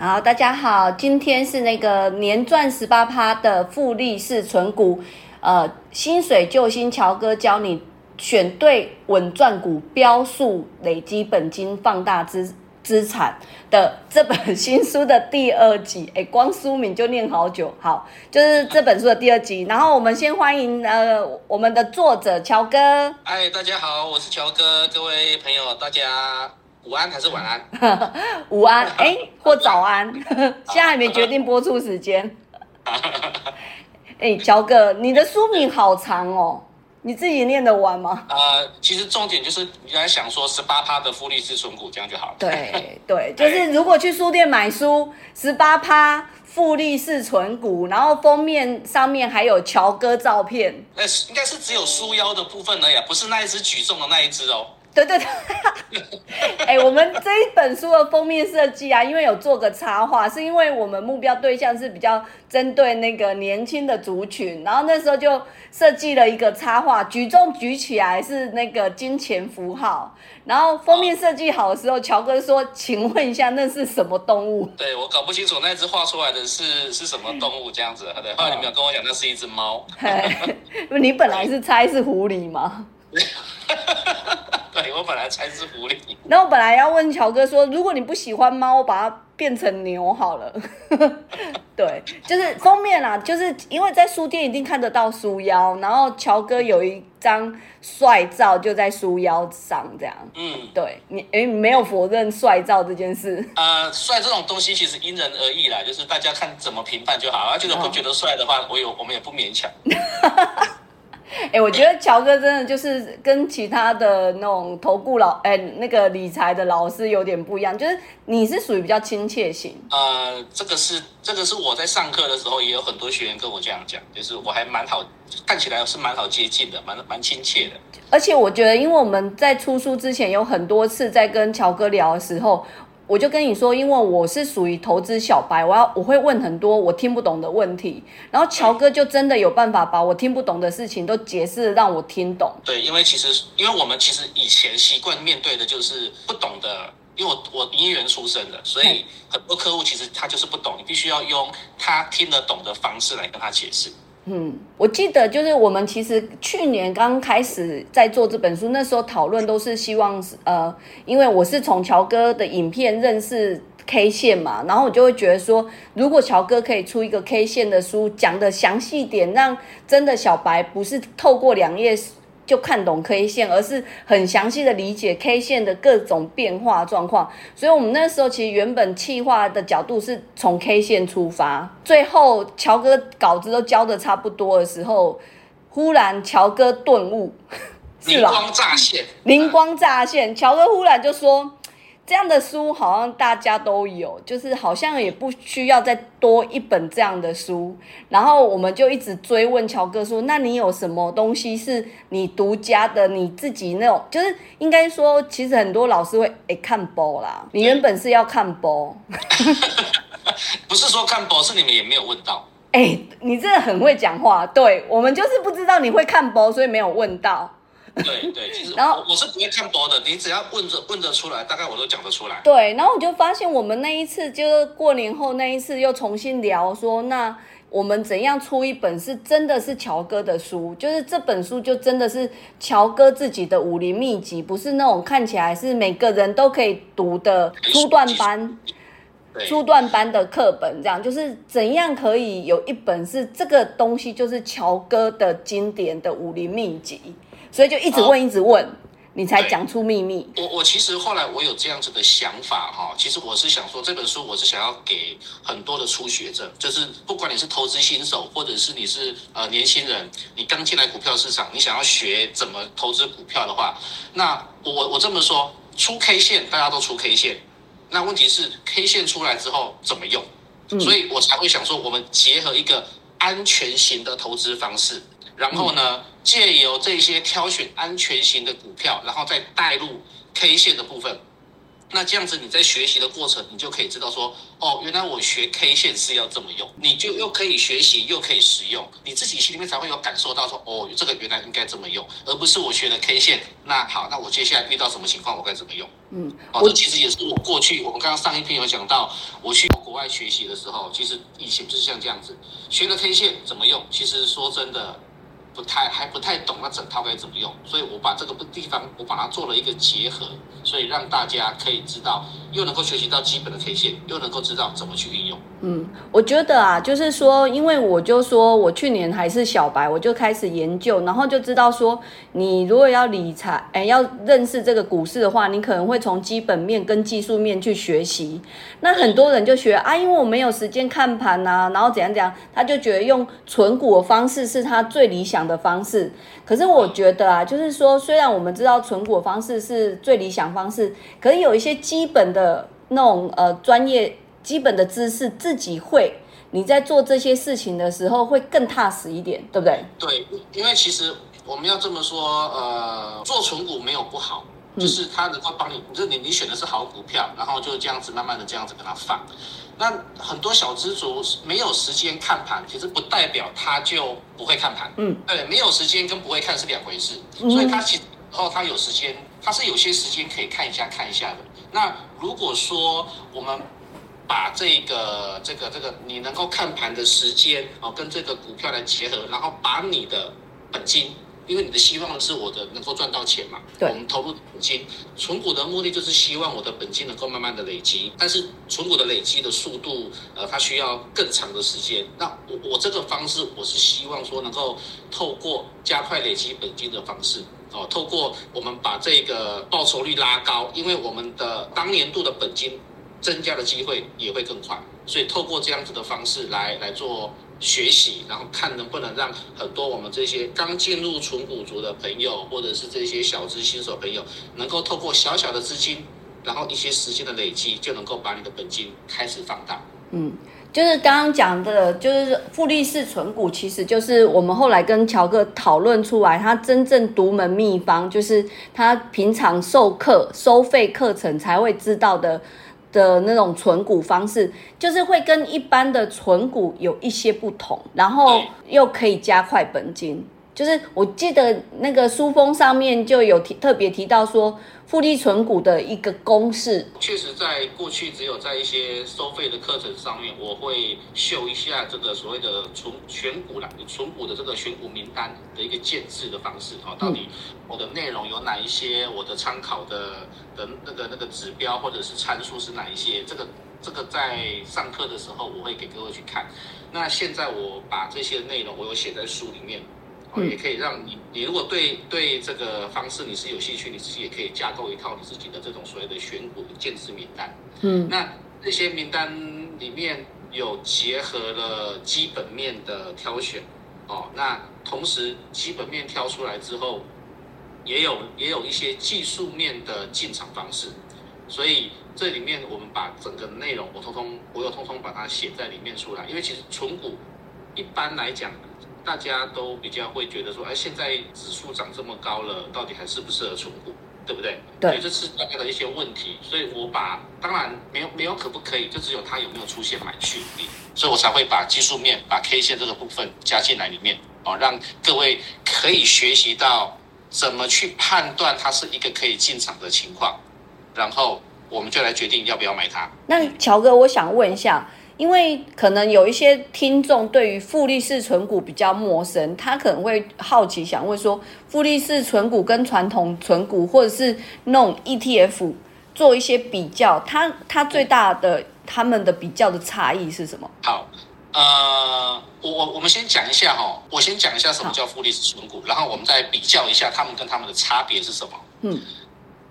好，大家好，今天是那个年赚十八趴的复利式存股，呃，薪水救星乔哥教你选对稳赚股，标数累积本金，放大资资产的这本新书的第二集，哎，光书名就念好久，好，就是这本书的第二集。然后我们先欢迎呃我们的作者乔哥。嗨，大家好，我是乔哥，各位朋友，大家。午安还是晚安？午安，哎，或早安，现在还没决定播出时间。哎，乔哥，你的书名好长哦，你自己念得完吗？呃，其实重点就是你来想说十八趴的复利式存股，这样就好了。对对，就是如果去书店买书，十八趴复利式存股，然后封面上面还有乔哥照片。那应该是只有书腰的部分而已，不是那一只举重的那一只哦。对对对，哎，我们这一本书的封面设计啊，因为有做个插画，是因为我们目标对象是比较针对那个年轻的族群，然后那时候就设计了一个插画，举重举起来是那个金钱符号，然后封面设计好的时候，乔哥说：“请问一下，那是什么动物？”对我搞不清楚那只画出来的是是什么动物这样子，对，后来你们有跟我讲那是一只猫，你本来是猜是狐狸吗？对我本来猜是狐狸，那我本来要问乔哥说，如果你不喜欢猫，把它变成牛好了。对，就是封面啦，就是因为在书店一定看得到书腰，然后乔哥有一张帅照就在书腰上这样。嗯，对你哎，没有否认帅照这件事。呃，帅这种东西其实因人而异啦，就是大家看怎么评判就好。啊觉得不觉得帅的话，我有我们也不勉强。哎，我觉得乔哥真的就是跟其他的那种投顾老哎那个理财的老师有点不一样，就是你是属于比较亲切型。呃，这个是这个是我在上课的时候也有很多学员跟我这样讲，就是我还蛮好，看起来是蛮好接近的，蛮蛮亲切的。而且我觉得，因为我们在出书之前有很多次在跟乔哥聊的时候。我就跟你说，因为我是属于投资小白，我要我会问很多我听不懂的问题，然后乔哥就真的有办法把我听不懂的事情都解释让我听懂。对，因为其实因为我们其实以前习惯面对的就是不懂的，因为我我营业员出身的，所以很多客户其实他就是不懂，你必须要用他听得懂的方式来跟他解释。嗯，我记得就是我们其实去年刚开始在做这本书，那时候讨论都是希望是呃，因为我是从乔哥的影片认识 K 线嘛，然后我就会觉得说，如果乔哥可以出一个 K 线的书，讲的详细点，让真的小白不是透过两页。就看懂 K 线，而是很详细的理解 K 线的各种变化状况。所以，我们那时候其实原本企划的角度是从 K 线出发。最后，乔哥稿子都交的差不多的时候，忽然乔哥顿悟，灵光乍现，灵光乍现，乔哥忽然就说。这样的书好像大家都有，就是好像也不需要再多一本这样的书。然后我们就一直追问乔哥说：“那你有什么东西是你独家的？你自己那种，就是应该说，其实很多老师会诶 看播啦。你原本是要看播，不是说看播，是你们也没有问到。哎，你真的很会讲话。对我们就是不知道你会看播，所以没有问到。”对对，其实然后我是不会看多的，你只要问着问着出来，大概我都讲得出来。对，然后我就发现我们那一次就是过年后那一次又重新聊说，那我们怎样出一本是真的是乔哥的书，就是这本书就真的是乔哥自己的武林秘籍，不是那种看起来是每个人都可以读的初段班、初段班的课本，这样就是怎样可以有一本是这个东西，就是乔哥的经典的武林秘籍。所以就一直问，一直问，你才讲出秘密。我我其实后来我有这样子的想法哈，其实我是想说这本书我是想要给很多的初学者，就是不管你是投资新手，或者是你是呃年轻人，你刚进来股票市场，你想要学怎么投资股票的话，那我我这么说，出 K 线大家都出 K 线，那问题是 K 线出来之后怎么用？所以我才会想说，我们结合一个安全型的投资方式，然后呢，借由这些挑选安全型的股票，然后再带入 K 线的部分。那这样子你在学习的过程，你就可以知道说，哦，原来我学 K 线是要这么用，你就又可以学习又可以实用，你自己心里面才会有感受到说，哦，这个原来应该这么用，而不是我学了 K 线，那好，那我接下来遇到什么情况我该怎么用？嗯，哦，这其实也是我过去我们刚刚上一篇有讲到，我去国外学习的时候，其实以前就是像这样子，学了 K 线怎么用，其实说真的。不太还不太懂那整套该怎么用，所以我把这个地方我把它做了一个结合，所以让大家可以知道，又能够学习到基本的 K 线，又能够知道怎么去运用。嗯，我觉得啊，就是说，因为我就说我去年还是小白，我就开始研究，然后就知道说，你如果要理财，哎，要认识这个股市的话，你可能会从基本面跟技术面去学习。那很多人就学啊，因为我没有时间看盘呐，然后怎样怎样，他就觉得用存股的方式是他最理想的方式。可是我觉得啊，就是说，虽然我们知道存股方式是最理想方式，可是有一些基本的那种呃专业。基本的知识自己会，你在做这些事情的时候会更踏实一点，对不对？对，因为其实我们要这么说，呃，做存股没有不好，就是它能够帮你，就是你你选的是好股票，然后就这样子慢慢的这样子跟它放。那很多小资族没有时间看盘，其实不代表他就不会看盘。嗯，对，没有时间跟不会看是两回事。所以他其实哦，他有时间，他是有些时间可以看一下看一下的。那如果说我们把这个这个这个你能够看盘的时间哦，跟这个股票来结合，然后把你的本金，因为你的希望是我的能够赚到钱嘛，对，我们投入本金，存股的目的就是希望我的本金能够慢慢的累积，但是存股的累积的速度，呃，它需要更长的时间。那我我这个方式，我是希望说能够透过加快累积本金的方式，哦，透过我们把这个报酬率拉高，因为我们的当年度的本金。增加的机会也会更快，所以透过这样子的方式来来做学习，然后看能不能让很多我们这些刚进入纯股族的朋友，或者是这些小资新手朋友，能够透过小小的资金，然后一些时间的累积，就能够把你的本金开始放大。嗯，就是刚刚讲的，就是复利式存股，其实就是我们后来跟乔哥讨论出来，他真正独门秘方，就是他平常授课收费课程才会知道的。的那种存股方式，就是会跟一般的存股有一些不同，然后又可以加快本金。就是我记得那个书封上面就有提特别提到说，复利存股的一个公式。确实，在过去只有在一些收费的课程上面，我会秀一下这个所谓的存选股啦，存股的这个选股名单的一个建制的方式啊，到底我的内容有哪一些，我的参考的的那个那个指标或者是参数是哪一些？这个这个在上课的时候我会给各位去看。那现在我把这些内容我有写在书里面。哦，也可以让你，你如果对对这个方式你是有兴趣，你自己也可以架构一套你自己的这种所谓的选股的建制名单。嗯，那这些名单里面有结合了基本面的挑选，哦，那同时基本面挑出来之后，也有也有一些技术面的进场方式，所以这里面我们把整个内容我通通我有通通把它写在里面出来，因为其实纯股一般来讲。大家都比较会觉得说，哎，现在指数涨这么高了，到底还适不适合存股，对不对？对。所以这是大家的一些问题，所以我把当然没有没有可不可以，就只有它有没有出现买去力，所以我才会把技术面、把 K 线这个部分加进来里面，哦，让各位可以学习到怎么去判断它是一个可以进场的情况，然后我们就来决定要不要买它。那乔哥，我想问一下。因为可能有一些听众对于复利式存股比较陌生，他可能会好奇想问说，复利式存股跟传统存股或者是那种 ETF 做一些比较，它它最大的他们的比较的差异是什么？好，呃，我我我们先讲一下哈，我先讲一下什么叫复利式存股，然后我们再比较一下他们跟他们的差别是什么。嗯，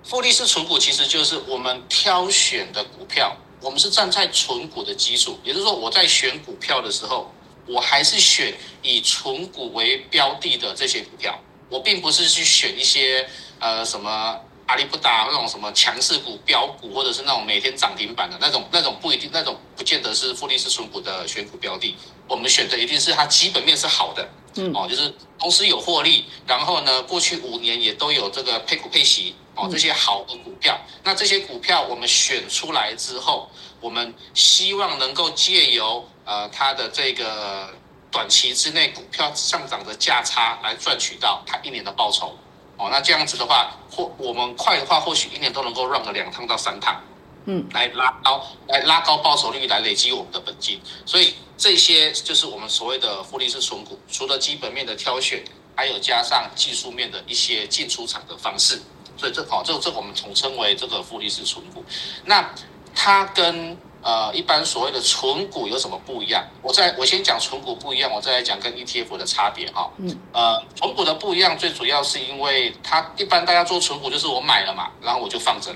复利式存股其实就是我们挑选的股票。我们是站在纯股的基础，也就是说，我在选股票的时候，我还是选以纯股为标的的这些股票，我并不是去选一些呃什么阿里不达那种什么强势股、标股，或者是那种每天涨停板的那种，那种不一定，那种不见得是复利式纯股的选股标的。我们选的一定是它基本面是好的，嗯，哦，就是公司有获利，然后呢，过去五年也都有这个配股配息，哦，这些好的股票。那这些股票我们选出来之后，我们希望能够借由呃它的这个短期之内股票上涨的价差来赚取到它一年的报酬。哦，那这样子的话，或我们快的话，或许一年都能够 run 个两趟到三趟，嗯，来拉高，来拉高报酬率，来累积我们的本金。所以这些就是我们所谓的复利式存股，除了基本面的挑选，还有加上技术面的一些进出场的方式。所以这好，这这我们统称为这个复利式存股。那它跟呃，一般所谓的存股有什么不一样？我在我先讲存股不一样，我再来讲跟 ETF 的差别哈。嗯。呃，存股的不一样，最主要是因为它一般大家做存股就是我买了嘛，然后我就放着。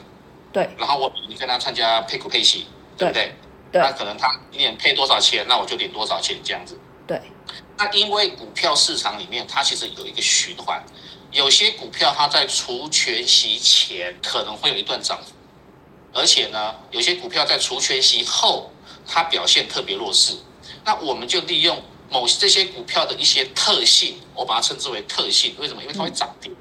对。然后我你跟他参加配股配息，对不对？对。那可能他一年配多少钱，那我就领多少钱这样子。对。那因为股票市场里面它其实有一个循环，有些股票它在除权息前可能会有一段涨幅。而且呢，有些股票在除权息后，它表现特别弱势。那我们就利用某这些股票的一些特性，我把它称之为特性。为什么？因为它会涨跌。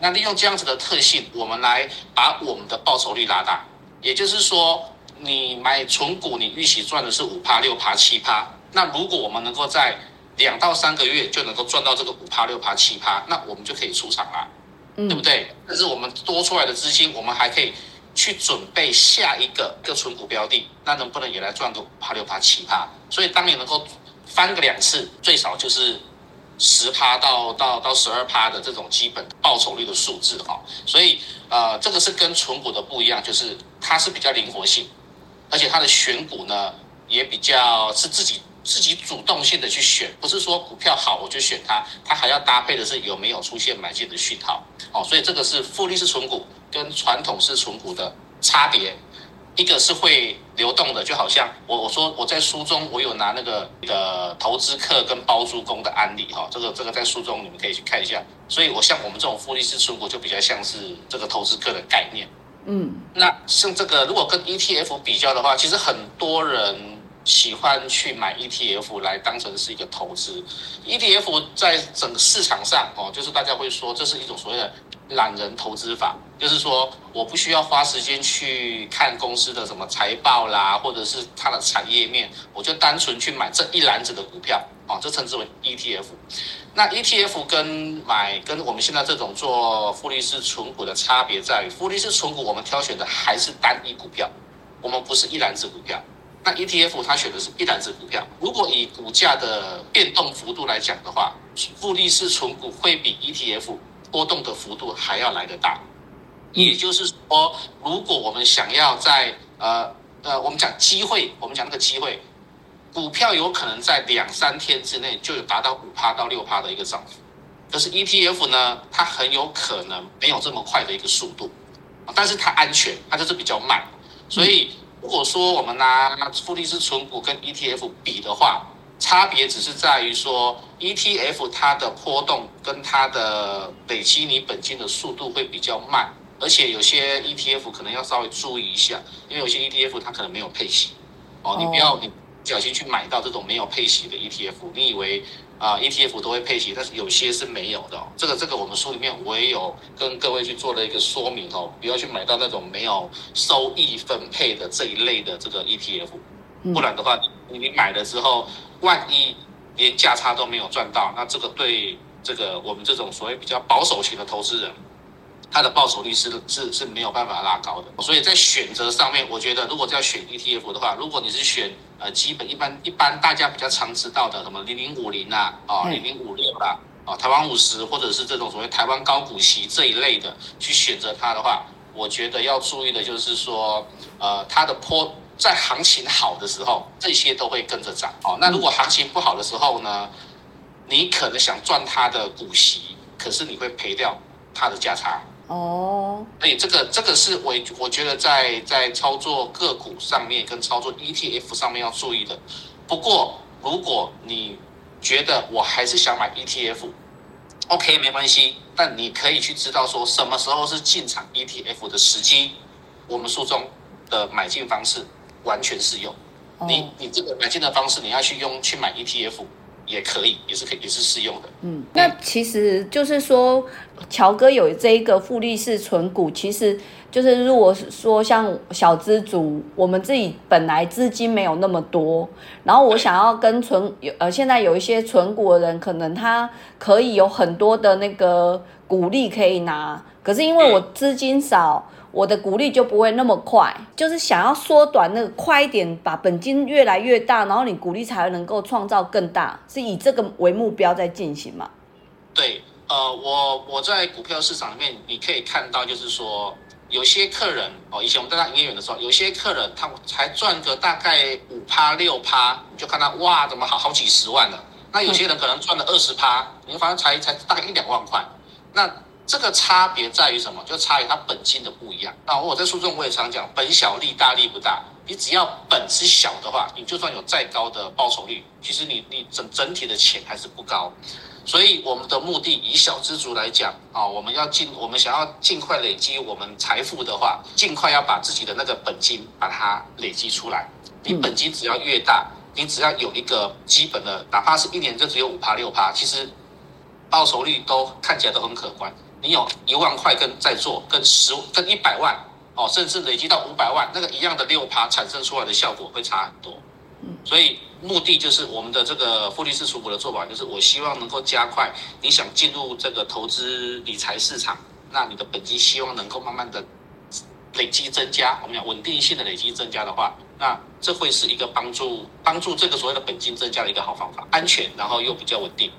那利用这样子的特性，我们来把我们的报酬率拉大。也就是说，你买纯股，你预期赚的是五趴、六趴、七趴。那如果我们能够在两到三个月就能够赚到这个五趴、六趴、七趴，那我们就可以出场了，对不对？但是我们多出来的资金，我们还可以。去准备下一个个存股标的，那能不能也来赚个五趴六趴七趴？所以当你能够翻个两次，最少就是十趴到到到十二趴的这种基本报酬率的数字哈。所以呃，这个是跟存股的不一样，就是它是比较灵活性，而且它的选股呢也比较是自己自己主动性的去选，不是说股票好我就选它，它还要搭配的是有没有出现买进的讯号哦。所以这个是复利式存股。跟传统式存股的差别，一个是会流动的，就好像我我说我在书中我有拿那个的投资客跟包租公的案例哈，这个这个在书中你们可以去看一下。所以我像我们这种复利式存股就比较像是这个投资客的概念。嗯，那像这个如果跟 ETF 比较的话，其实很多人喜欢去买 ETF 来当成是一个投资。ETF 在整个市场上哦，就是大家会说这是一种所谓的。懒人投资法就是说，我不需要花时间去看公司的什么财报啦，或者是它的产业面，我就单纯去买这一篮子的股票啊，这称之为 ETF。那 ETF 跟买跟我们现在这种做复利式存股的差别在于，复利式存股我们挑选的还是单一股票，我们不是一篮子股票。那 ETF 它选的是一篮子股票。如果以股价的变动幅度来讲的话，复利式存股会比 ETF。波动的幅度还要来得大，也就是说，如果我们想要在呃呃，我们讲机会，我们讲那个机会，股票有可能在两三天之内就有达到五趴到六趴的一个涨幅，可是 ETF 呢，它很有可能没有这么快的一个速度，但是它安全，它就是比较慢，所以如果说我们拿富力士存股跟 ETF 比的话。差别只是在于说，ETF 它的波动跟它的累积你本金的速度会比较慢，而且有些 ETF 可能要稍微注意一下，因为有些 ETF 它可能没有配息，哦，你不要你小心去买到这种没有配息的 ETF，你以为啊 ETF 都会配息，但是有些是没有的，这个这个我们书里面我也有跟各位去做了一个说明哦，不要去买到那种没有收益分配的这一类的这个 ETF，不然的话你你买了之后。万一连价差都没有赚到，那这个对这个我们这种所谓比较保守型的投资人，他的报酬率是是是没有办法拉高的。所以在选择上面，我觉得如果要选 ETF 的话，如果你是选呃基本一般一般大家比较常知道的什么零零五零啊，哦零零五六啦，啊台湾五十或者是这种所谓台湾高股息这一类的去选择它的话，我觉得要注意的就是说，呃它的坡。在行情好的时候，这些都会跟着涨哦。那如果行情不好的时候呢？你可能想赚它的股息，可是你会赔掉它的价差哦。所以这个这个是我我觉得在在操作个股上面跟操作 ETF 上面要注意的。不过如果你觉得我还是想买 ETF，OK 没关系，但你可以去知道说什么时候是进场 ETF 的时机。我们书中的买进方式完全适用。你你这个买进的方式，你要去用去买 ETF 也可以，也是可以也是适用的。嗯，那其实就是说，乔哥有这一个复利式存股，其实就是如果说像小资族，我们自己本来资金没有那么多，然后我想要跟存有呃，现在有一些存股的人，可能他可以有很多的那个股利可以拿，可是因为我资金少。我的股利就不会那么快，就是想要缩短那个快一点，把本金越来越大，然后你股利才能够创造更大，是以这个为目标在进行嘛？对，呃，我我在股票市场里面，你可以看到，就是说有些客人哦，以前我们在当营业员的时候，有些客人他才赚个大概五趴六趴，你就看他哇，怎么好好几十万了？那有些人可能赚了二十趴，你反正才才大概一两万块，那。这个差别在于什么？就差于它本金的不一样。那我在书中我也常讲，本小利大利不大。你只要本是小的话，你就算有再高的报酬率，其实你你整整体的钱还是不高。所以我们的目的，以小资族来讲啊，我们要尽我们想要尽快累积我们财富的话，尽快要把自己的那个本金把它累积出来。你本金只要越大，你只要有一个基本的，哪怕是一年就只有五趴六趴，其实报酬率都看起来都很可观。你有一万块跟在做，跟十跟一百万哦，甚至累积到五百万，那个一样的六趴产生出来的效果会差很多。所以目的就是我们的这个复利式存股的做法，就是我希望能够加快你想进入这个投资理财市场，那你的本金希望能够慢慢的累积增加，我们讲稳定性的累积增加的话，那这会是一个帮助帮助这个所谓的本金增加的一个好方法，安全然后又比较稳定。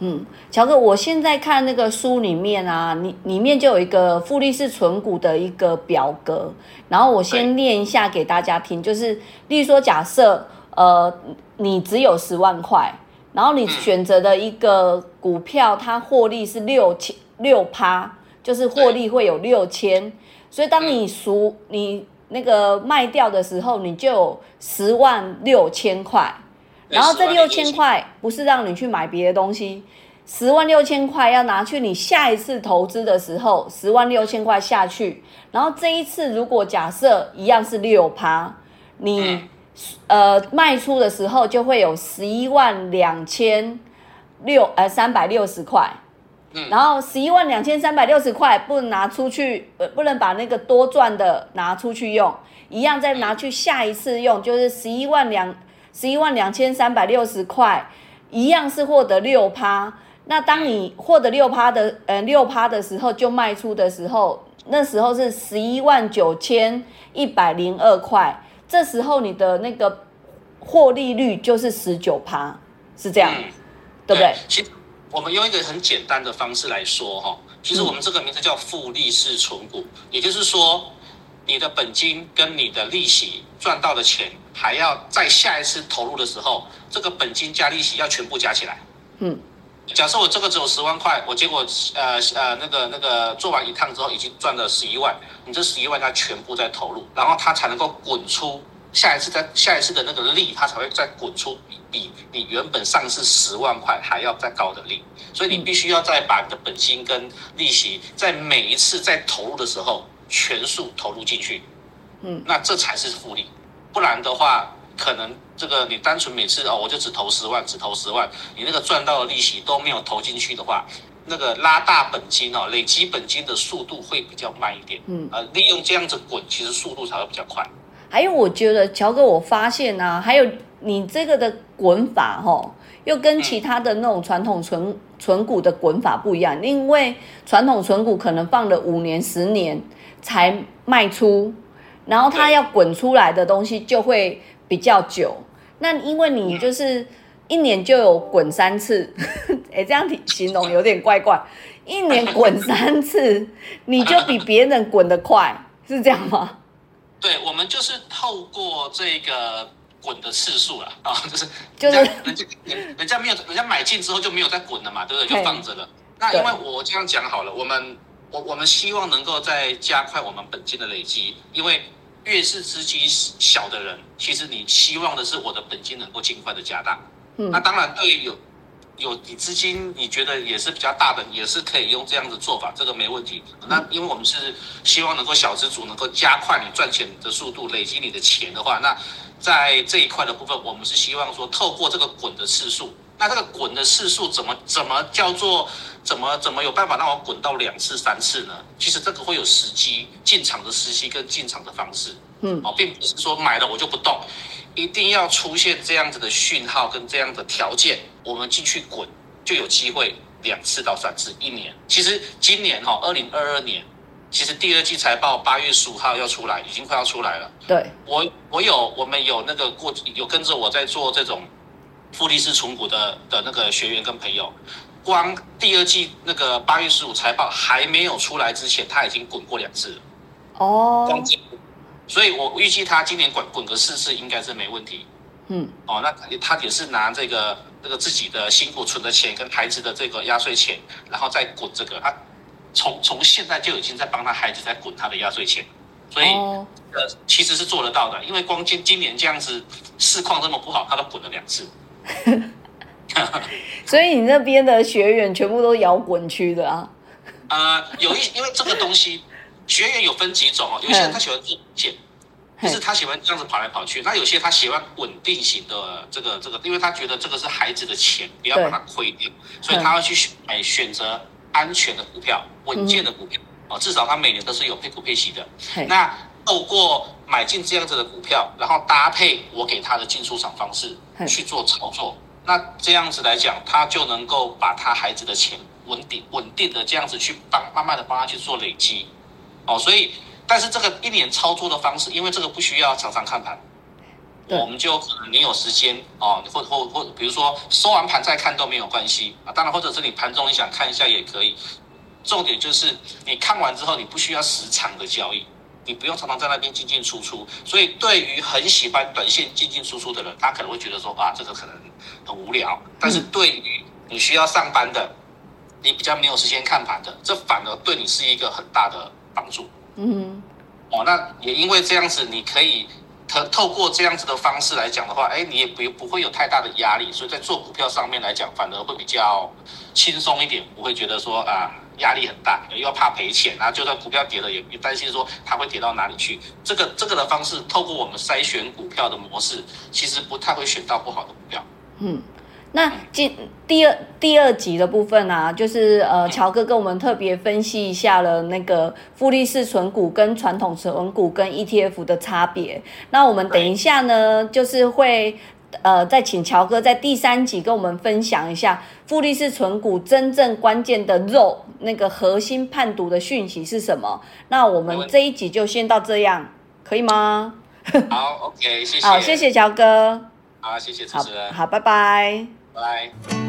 嗯，乔哥，我现在看那个书里面啊，里里面就有一个复利式存股的一个表格，然后我先念一下给大家听，就是，例如说，假设呃你只有十万块，然后你选择的一个股票，它获利是六千六趴，就是获利会有六千，所以当你赎你那个卖掉的时候，你就有十万六千块。然后这六千块不是让你去买别的东西，十万六千块要拿去你下一次投资的时候，十万六千块下去。然后这一次如果假设一样是六趴，你呃卖出的时候就会有十一万两千六呃三百六十块。然后十一万两千三百六十块不能拿出去，呃不能把那个多赚的拿出去用，一样再拿去下一次用，就是十一万两。十一万两千三百六十块，一样是获得六趴。那当你获得六趴的，呃，六趴的时候就卖出的时候，那时候是十一万九千一百零二块。这时候你的那个获利率就是十九趴，是这样，对不对？其实我们用一个很简单的方式来说，哈，其实我们这个名字叫复利式存股，也就是说。你的本金跟你的利息赚到的钱，还要在下一次投入的时候，这个本金加利息要全部加起来。嗯，假设我这个只有十万块，我结果呃呃那个那个做完一趟之后已经赚了十一万，你这十一万它全部在投入，然后它才能够滚出下一次在下一次的那个利，它才会再滚出比你原本上市十万块还要再高的利。所以你必须要再把你的本金跟利息在每一次在投入的时候。全数投入进去，嗯，那这才是复利，不然的话，可能这个你单纯每次哦，我就只投十万，只投十万，你那个赚到的利息都没有投进去的话，那个拉大本金哦，累积本金的速度会比较慢一点，嗯，呃，利用这样子滚，其实速度才会比较快。还有，我觉得乔哥，我发现啊，还有你这个的滚法哈，又跟其他的那种传统存存股的滚法不一样，因为传统存股可能放了五年、十年。才卖出，然后它要滚出来的东西就会比较久。那因为你就是一年就有滚三次，哎，这样形容有点怪怪。一年滚三次，你就比别人滚得快，是这样吗？对，我们就是透过这个滚的次数了啊，就是就是人家人家没有，人家买进之后就没有再滚了嘛，对不对？就放着了。那因为我这样讲好了，我们。我我们希望能够再加快我们本金的累积，因为越是资金小的人，其实你希望的是我的本金能够尽快的加大。嗯，那当然对于有有你资金，你觉得也是比较大的，也是可以用这样的做法，这个没问题。那因为我们是希望能够小资主能够加快你赚钱的速度，累积你的钱的话，那在这一块的部分，我们是希望说透过这个滚的次数，那这个滚的次数怎么怎么叫做怎么怎么有办法让我滚到两次三次呢？其实这个会有时机进场的时机跟进场的方式，嗯，哦，并不是说买了我就不动。一定要出现这样子的讯号跟这样的条件，我们进去滚就有机会两次到三次一年。其实今年哈，二零二二年，其实第二季财报八月十五号要出来，已经快要出来了。对，我我有我们有那个过有跟着我在做这种复利式存股的的那个学员跟朋友，光第二季那个八月十五财报还没有出来之前，他已经滚过两次了。哦，所以我预计他今年滚滚个四次应该是没问题。嗯，哦，那他也是拿这个这个自己的辛苦存的钱跟孩子的这个压岁钱，然后再滚这个，他从从现在就已经在帮他孩子在滚他的压岁钱，所以哦呃其实是做得到的，因为光今今年这样子市况这么不好，他都滚了两次。所以你那边的学员全部都摇滚区的啊？呃，有一因为这个东西，学员有分几种哦，有些人他喜欢做线，就是他喜欢这样子跑来跑去。那有些他喜欢稳定型的这个这个，因为他觉得这个是孩子的钱，不要把它亏掉，所以他要去选买选择安全的股票、稳健的股票哦，至少他每年都是有配股配息的。那透过买进这样子的股票，然后搭配我给他的进出场方式去做操作，那这样子来讲，他就能够把他孩子的钱稳定稳定的这样子去帮慢慢的帮他去做累积，哦，所以但是这个一年操作的方式，因为这个不需要常常看盘，对我们就可能你有时间哦，或或或比如说收完盘再看都没有关系啊，当然或者是你盘中你想看一下也可以，重点就是你看完之后你不需要时常的交易。你不用常常在那边进进出出，所以对于很喜欢短线进进出出的人，他可能会觉得说啊，这个可能很无聊。但是对于你需要上班的，你比较没有时间看盘的，这反而对你是一个很大的帮助。嗯哦，那也因为这样子，你可以透透过这样子的方式来讲的话，哎，你也不不会有太大的压力，所以在做股票上面来讲，反而会比较轻松一点，不会觉得说啊压力很大，又要怕赔钱啊，就算股票跌了，也也担心说它会跌到哪里去。这个这个的方式，透过我们筛选股票的模式，其实不太会选到不好的股票。嗯。那今第二第二集的部分啊，就是呃，乔哥跟我们特别分析一下了那个复利式存股跟传统存股跟 ETF 的差别。那我们等一下呢，就是会呃再请乔哥在第三集跟我们分享一下复利式存股真正关键的肉，那个核心判读的讯息是什么。那我们这一集就先到这样，可以吗？好，OK，谢谢。好，谢。谢乔哥。好，谢谢主好持人，好，拜拜。拜。